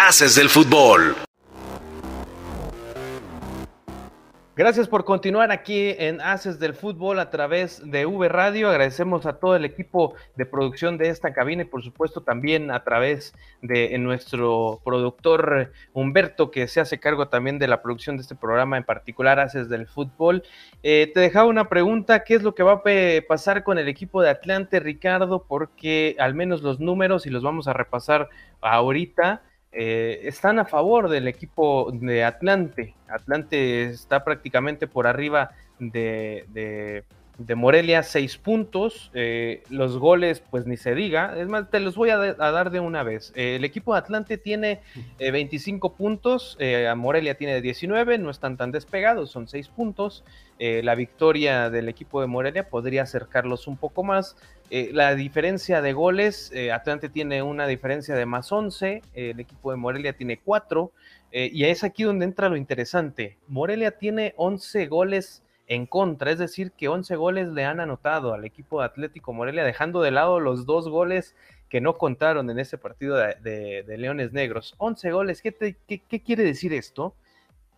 Haces del fútbol. Gracias por continuar aquí en Haces del Fútbol a través de V Radio. Agradecemos a todo el equipo de producción de esta cabina y por supuesto también a través de nuestro productor Humberto que se hace cargo también de la producción de este programa en particular Haces del Fútbol. Eh, te dejaba una pregunta, ¿qué es lo que va a pasar con el equipo de Atlante, Ricardo? Porque al menos los números y los vamos a repasar ahorita eh, están a favor del equipo de Atlante. Atlante está prácticamente por arriba de, Morelia, seis puntos. Eh, los goles, pues ni se diga. Es más, te los voy a, dar de una vez. Eh, el equipo de Atlante tiene 25 puntos, Morelia tiene 19, no están tan despegados, son seis puntos. la victoria del equipo de Morelia podría acercarlos un poco más. Eh, la diferencia de goles, eh, Atlante tiene una diferencia de más 11, el equipo de Morelia tiene 4, eh, y es aquí donde entra lo interesante. Morelia tiene 11 goles en contra, es decir, que 11 goles le han anotado al equipo de Atlético Morelia, dejando de lado los dos goles que no contaron en ese partido de, Leones Negros. 11 goles, ¿qué, qué quiere decir esto?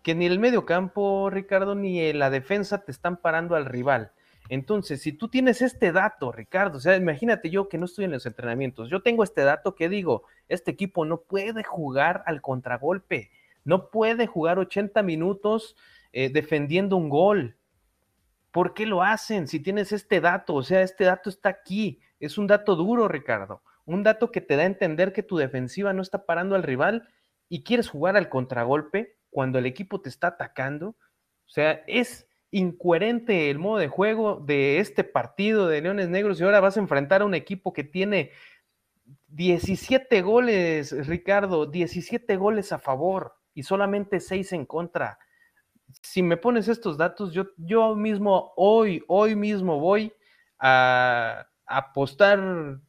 Que ni el medio campo, Ricardo, ni la defensa te están parando al rival. Entonces, si tú tienes este dato, Ricardo, o sea, imagínate yo que no estoy en los entrenamientos, yo tengo este dato que digo, este equipo no puede jugar al contragolpe, no puede jugar 80 minutos eh, defendiendo un gol. ¿Por qué lo hacen? Si tienes este dato, o sea, este dato está aquí, es un dato duro, Ricardo, un dato que te da a entender que tu defensiva no está parando al rival y quieres jugar al contragolpe cuando el equipo te está atacando. O sea, es incoherente el modo de juego de este partido de Leones Negros y ahora vas a enfrentar a un equipo que tiene 17 goles, Ricardo, 17 goles a favor y solamente 6 en contra. Si me pones estos datos, yo, yo mismo, hoy, hoy mismo voy a, apostar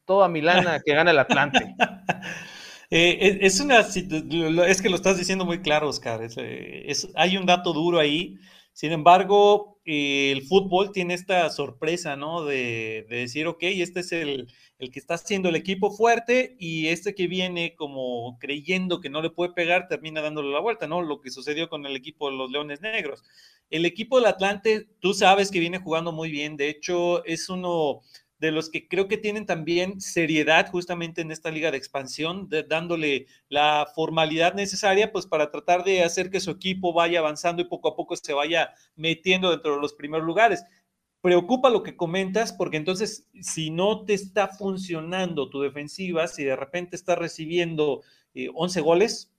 toda mi lana que gana el Atlante. Eh, es, una, es que lo estás diciendo muy claro, Oscar. es, hay un dato duro ahí. Sin embargo, el fútbol tiene esta sorpresa, ¿no? De, decir, ok, este es el, el, que está haciendo el equipo fuerte y este que viene como creyendo que no le puede pegar, termina dándole la vuelta, ¿no? Lo que sucedió con el equipo de los Leones Negros. El equipo del Atlante, tú sabes que viene jugando muy bien, de hecho, es uno de los que creo que tienen también seriedad justamente en esta liga de expansión, dándole la formalidad necesaria pues para tratar de hacer que su equipo vaya avanzando y poco a poco se vaya metiendo dentro de los primeros lugares. Preocupa lo que comentas porque entonces si no te está funcionando tu defensiva, si de repente estás recibiendo 11 eh, goles,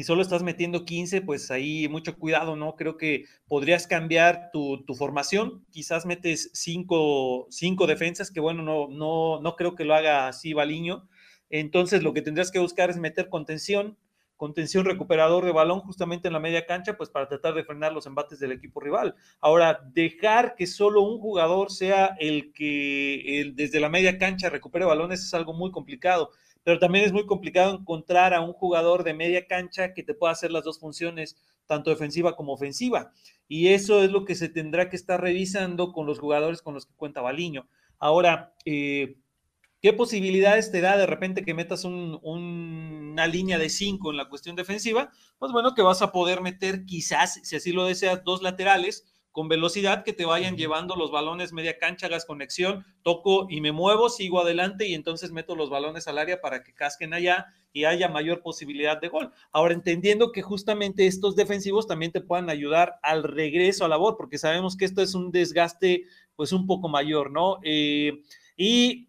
y solo estás metiendo 15, pues ahí mucho cuidado, ¿no? Creo que podrías cambiar tu, formación, quizás metes cinco, cinco, defensas, que bueno, no, no, no creo que lo haga así Baliño. Entonces lo que tendrías que buscar es meter contención, contención recuperador de balón justamente en la media cancha, pues para tratar de frenar los embates del equipo rival. Ahora, dejar que solo un jugador sea el que desde la media cancha recupere balones es algo muy complicado pero también es muy complicado encontrar a un jugador de media cancha que te pueda hacer las dos funciones, tanto defensiva como ofensiva. Y eso es lo que se tendrá que estar revisando con los jugadores con los que cuenta Baliño. Ahora, eh, ¿qué posibilidades te da de repente que metas una línea de cinco en la cuestión defensiva? Pues bueno, que vas a poder meter quizás, si así lo deseas, dos laterales con velocidad que te vayan llevando los balones media cancha, hagas conexión, toco y me muevo, sigo adelante y entonces meto los balones al área para que casquen allá y haya mayor posibilidad de gol. Ahora, entendiendo que justamente estos defensivos también te puedan ayudar al regreso a labor, porque sabemos que esto es un desgaste pues un poco mayor, ¿no? Eh, y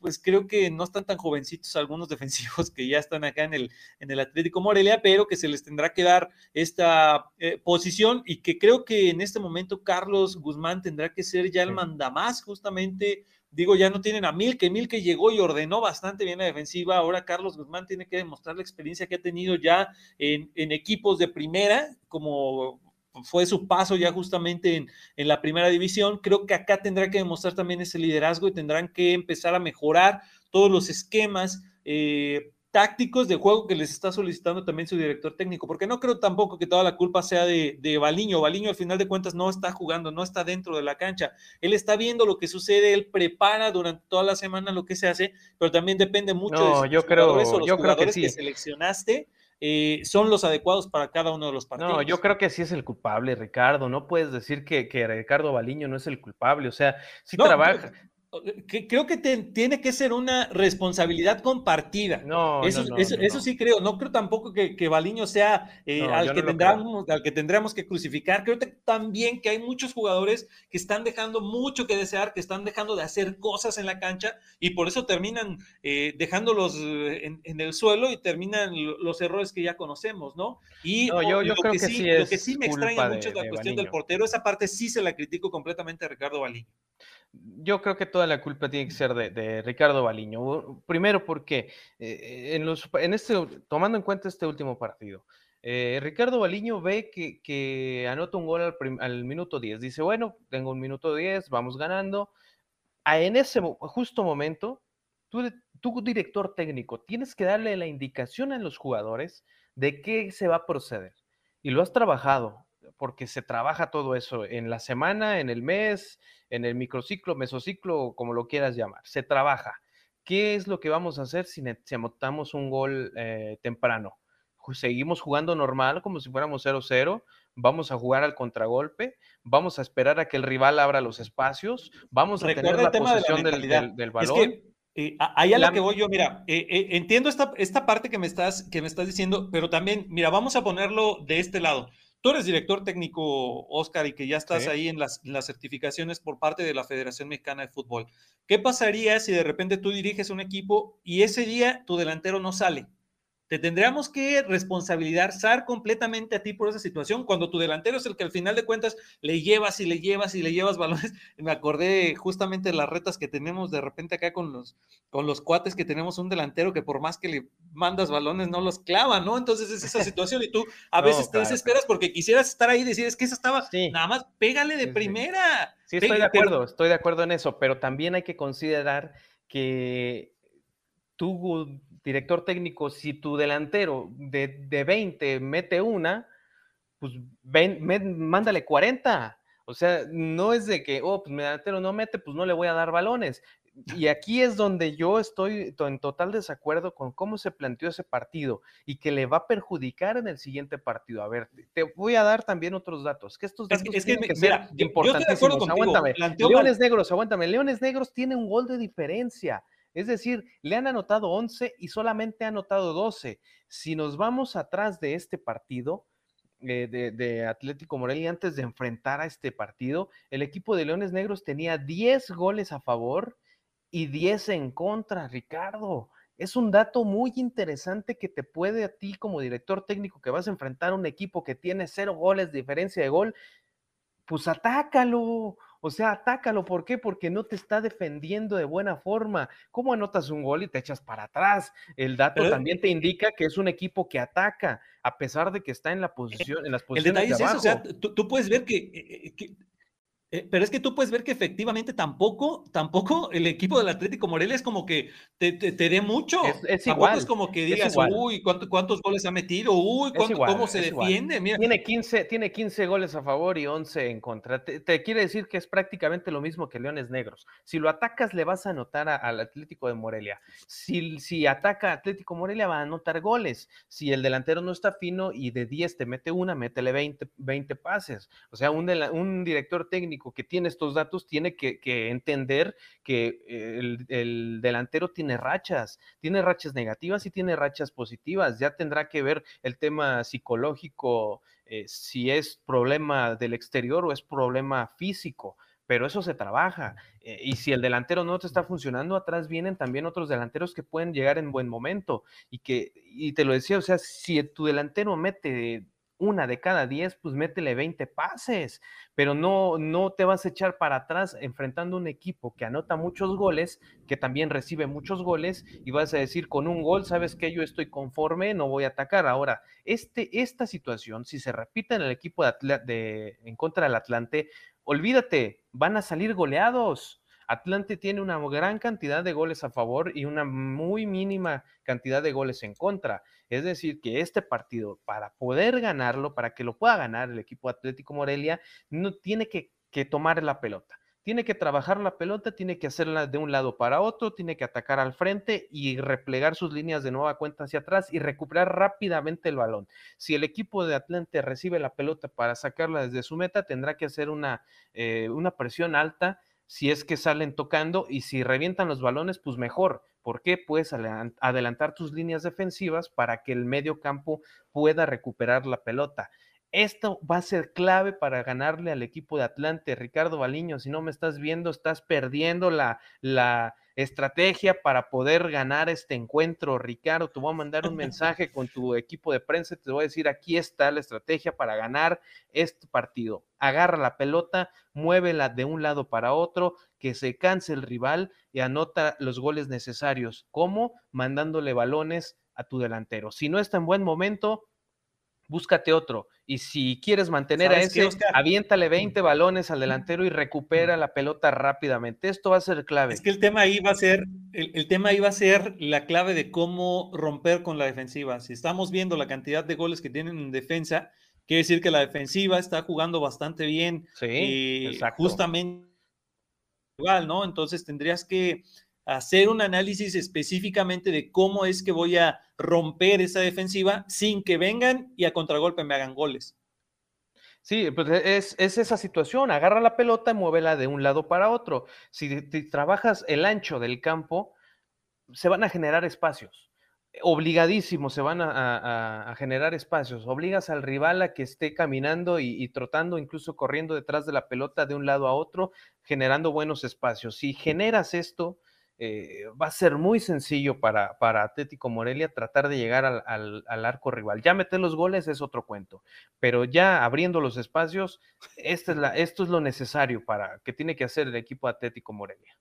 pues creo que no están tan jovencitos algunos defensivos que ya están acá en el, en el Atlético Morelia, pero que se les tendrá que dar esta eh, posición y que creo que en este momento Carlos Guzmán tendrá que ser ya el mandamás justamente. Digo, ya no tienen a Milke, Milke llegó y ordenó bastante bien la defensiva. Ahora Carlos Guzmán tiene que demostrar la experiencia que ha tenido ya en, en equipos de primera, como fue su paso ya justamente en, en, la primera división. Creo que acá tendrá que demostrar también ese liderazgo y tendrán que empezar a mejorar todos los esquemas eh, tácticos de juego que les está solicitando también su director técnico, porque no creo tampoco que toda la culpa sea de, de Baliño. Baliño al final de cuentas no está jugando, no está dentro de la cancha. Él está viendo lo que sucede, él prepara durante toda la semana lo que se hace, pero también depende mucho de yo creo, yo creo que, sí. seleccionaste eh, son los adecuados para cada uno de los partidos. No, yo creo que sí es el culpable, Ricardo. No puedes decir que, que Ricardo Baliño no es el culpable. O sea, si trabaja creo que tiene que ser una responsabilidad compartida. No, eso, eso, sí creo. No creo tampoco que, que Baliño sea eh, al, que tendremos, al que tendremos que crucificar. Creo también que hay muchos jugadores que están dejando mucho que desear, que están dejando de hacer cosas en la cancha y por eso terminan eh, dejándolos eh, en, el suelo y terminan los errores que ya conocemos, ¿no? Y yo, lo, creo que, sí, lo que sí me extraña mucho es la cuestión del portero. Esa parte sí se la critico completamente a Ricardo Baliño yo creo que toda la culpa tiene que ser de, Ricardo Baliño. Primero porque eh, en este, tomando en cuenta este último partido, eh, Ricardo Baliño ve que, anota un gol al, minuto 10. Dice, bueno, tengo un minuto 10, vamos ganando. Ah, en ese justo momento, tú, tú, director técnico, tienes que darle la indicación a los jugadores de qué se va a proceder. Y lo has trabajado, porque se trabaja todo eso en la semana, en el mes, en el microciclo, mesociclo, como lo quieras llamar. Se trabaja. ¿Qué es lo que vamos a hacer si, si anotamos un gol eh, temprano? Seguimos jugando normal, como si fuéramos 0-0. Vamos a jugar al contragolpe. Vamos a esperar a que el rival abra los espacios. Vamos a tener la posesión del, balón. Eh, ahí a la... que voy yo, mira, eh, entiendo esta, esta parte que me, estás, que me estás diciendo, pero también, mira, vamos a ponerlo de este lado. Tú eres director técnico, Oscar, y que ya estás ahí en las, certificaciones por parte de la Federación Mexicana de Fútbol. ¿Qué pasaría si de repente tú diriges un equipo y ese día tu delantero no sale? Te tendríamos que responsabilizar completamente a ti por esa situación, cuando tu delantero es el que al final de cuentas le llevas y le llevas y le llevas balones. Me acordé justamente de las retas que tenemos de repente acá con los, con los cuates que tenemos un delantero que por más que le mandas balones no los clava, ¿no? Entonces es esa situación y tú a veces te desesperas porque quisieras estar ahí y decir, es que eso estaba, nada más pégale de primera. Sí, estoy de acuerdo, estoy de acuerdo en eso, pero también hay que considerar que tú director técnico, si tu delantero de, de 20 mete una, pues ven, mándale 40. O sea, no es de que, oh, pues mi delantero no mete, pues no le voy a dar balones. Y aquí es donde yo estoy en total desacuerdo con cómo se planteó ese partido y que le va a perjudicar en el siguiente partido. A ver, te voy a dar también otros datos, que estos datos es que, que, ser importantísimos. aguántame. Leones Negros, aguántame. Leones Negros tiene un gol de diferencia. Es decir, le han anotado 11 y solamente ha anotado 12. Si nos vamos atrás de este partido, eh, de, Atlético Morelia antes de enfrentar a este partido, el equipo de Leones Negros tenía 10 goles a favor y 10 en contra, Ricardo. Es un dato muy interesante que te puede a ti como director técnico que vas a enfrentar a un equipo que tiene cero goles de diferencia de gol, pues atácalo. O sea, atácalo. ¿Por qué? Porque no te está defendiendo de buena forma. ¿Cómo anotas un gol y te echas para atrás? El dato también te indica que es un equipo que ataca, a pesar de que está en la eh, posición, en las posiciones. El detalle es eso, o sea, tú, puedes ver que, eh, que eh, pero es que tú puedes ver que efectivamente tampoco, tampoco el equipo del Atlético Morelia es como que te, te, dé mucho. Es, igual. es como que digas, uy, ¿cuántos goles ha metido? Uy, ¿cómo se defiende? Tiene, 15, tiene 15 goles a favor y 11 en contra. Te, quiere decir que es prácticamente lo mismo que Leones Negros. Si lo atacas, le vas a anotar al Atlético de Morelia. Si, si ataca Atlético Morelia, va a anotar goles. Si el delantero no está fino y de 10 te mete una, métele 20, 20 pases. O sea, un, un director técnico que tiene estos datos tiene que, entender que el, delantero tiene rachas, tiene rachas negativas y tiene rachas positivas. Ya tendrá que ver el tema psicológico, eh, si es problema del exterior o es problema físico pero eso se trabaja. Eh, y si el delantero no te está funcionando, atrás vienen también otros delanteros que pueden llegar en buen momento. Y que, y te lo decía, o sea, si tu delantero mete una de cada diez, pues métele 20 pases, pero no, no te vas a echar para atrás enfrentando un equipo que anota muchos goles, que también recibe muchos goles, y vas a decir con un gol, sabes que yo estoy conforme, no voy a atacar. Ahora, este, esta situación, si se repite en el equipo de, de en contra del Atlante, olvídate, van a salir goleados Atlante tiene una gran cantidad de goles a favor y una muy mínima cantidad de goles en contra. Es decir, que este partido, para poder ganarlo, para que lo pueda ganar el equipo Atlético Morelia, no tiene que, tomar la pelota tiene que trabajar la pelota, tiene que hacerla de un lado para otro, tiene que atacar al frente y replegar sus líneas de nueva cuenta hacia atrás y recuperar rápidamente el balón. Si el equipo de Atlante recibe la pelota para sacarla desde su meta, tendrá que hacer una, eh, una presión alta si es que salen tocando y si revientan los balones, pues mejor. ¿Por qué? Puedes adelantar tus líneas defensivas para que el medio campo pueda recuperar la pelota. Esto va a ser clave para ganarle al equipo de Atlante. Ricardo Baliño, si no me estás viendo, estás perdiendo la, la estrategia para poder ganar este encuentro. Ricardo, te voy a mandar un mensaje con tu equipo de prensa. Te voy a decir, aquí está la estrategia para ganar este partido. Agarra la pelota, muévela de un lado para otro, que se canse el rival y anota los goles necesarios. ¿Cómo? Mandándole balones a tu delantero. Si no está en buen momento, búscate otro. Y si quieres mantener a ese, aviéntale 20 balones al delantero y recupera la pelota rápidamente. Esto va a ser clave. Es que el tema ahí va a ser, el, tema ahí va a ser la clave de cómo romper con la defensiva. Si estamos viendo la cantidad de goles que tienen en defensa, quiere decir que la defensiva está jugando bastante bien. Sí, y justamente igual, ¿no? Entonces tendrías que hacer un análisis específicamente de cómo es que voy a romper esa defensiva sin que vengan y a contragolpe me hagan goles. Sí, pues e, es, esa situación, agarra la pelota, muévela de un lado para otro. Si, trabajas el ancho del campo, se van a generar espacios. Obligadísimo se van a, generar espacios. Obligas al rival a que esté caminando y, y, trotando, incluso corriendo detrás de la pelota de un lado a otro, generando buenos espacios. Si generas esto, eh, va a ser muy sencillo para, para Atlético Morelia tratar de llegar al, arco rival. Ya meter los goles es otro cuento, pero ya abriendo los espacios, esto es lo necesario para que tiene que hacer el equipo Atlético Morelia.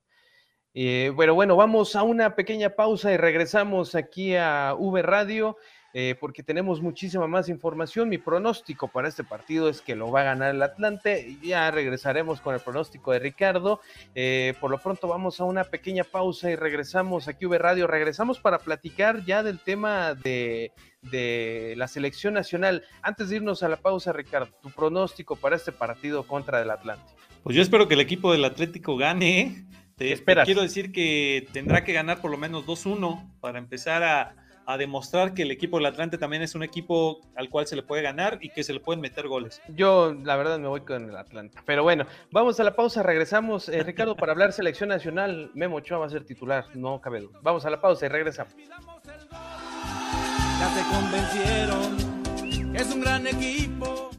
Eh, pero bueno, vamos a una pequeña pausa y regresamos aquí a V Radio. Eh, porque tenemos muchísima más información. Mi pronóstico para este partido es que lo va a ganar el Atlante. Ya regresaremos con el pronóstico de Ricardo. Eh, por lo pronto vamos a una pequeña pausa y regresamos aquí V Radio. Regresamos para platicar ya del tema de, de la selección nacional. Antes de irnos a la pausa, Ricardo, tu pronóstico para este partido contra el Atlante. Pues yo espero que el equipo del Atlético gane. Te, quiero decir que tendrá que ganar por lo menos 2-1 para empezar a a demostrar que el equipo del Atlante también es un equipo al cual se le puede ganar y que se le pueden meter goles. Yo, la verdad, me voy con el Atlante. Pero bueno, vamos a la pausa, regresamos. Eh, Ricardo, para hablar selección nacional, Memo Ochoa va a ser titular, no cabe duda. Vamos a la pausa y regresamos. Ya se convencieron, es un gran equipo.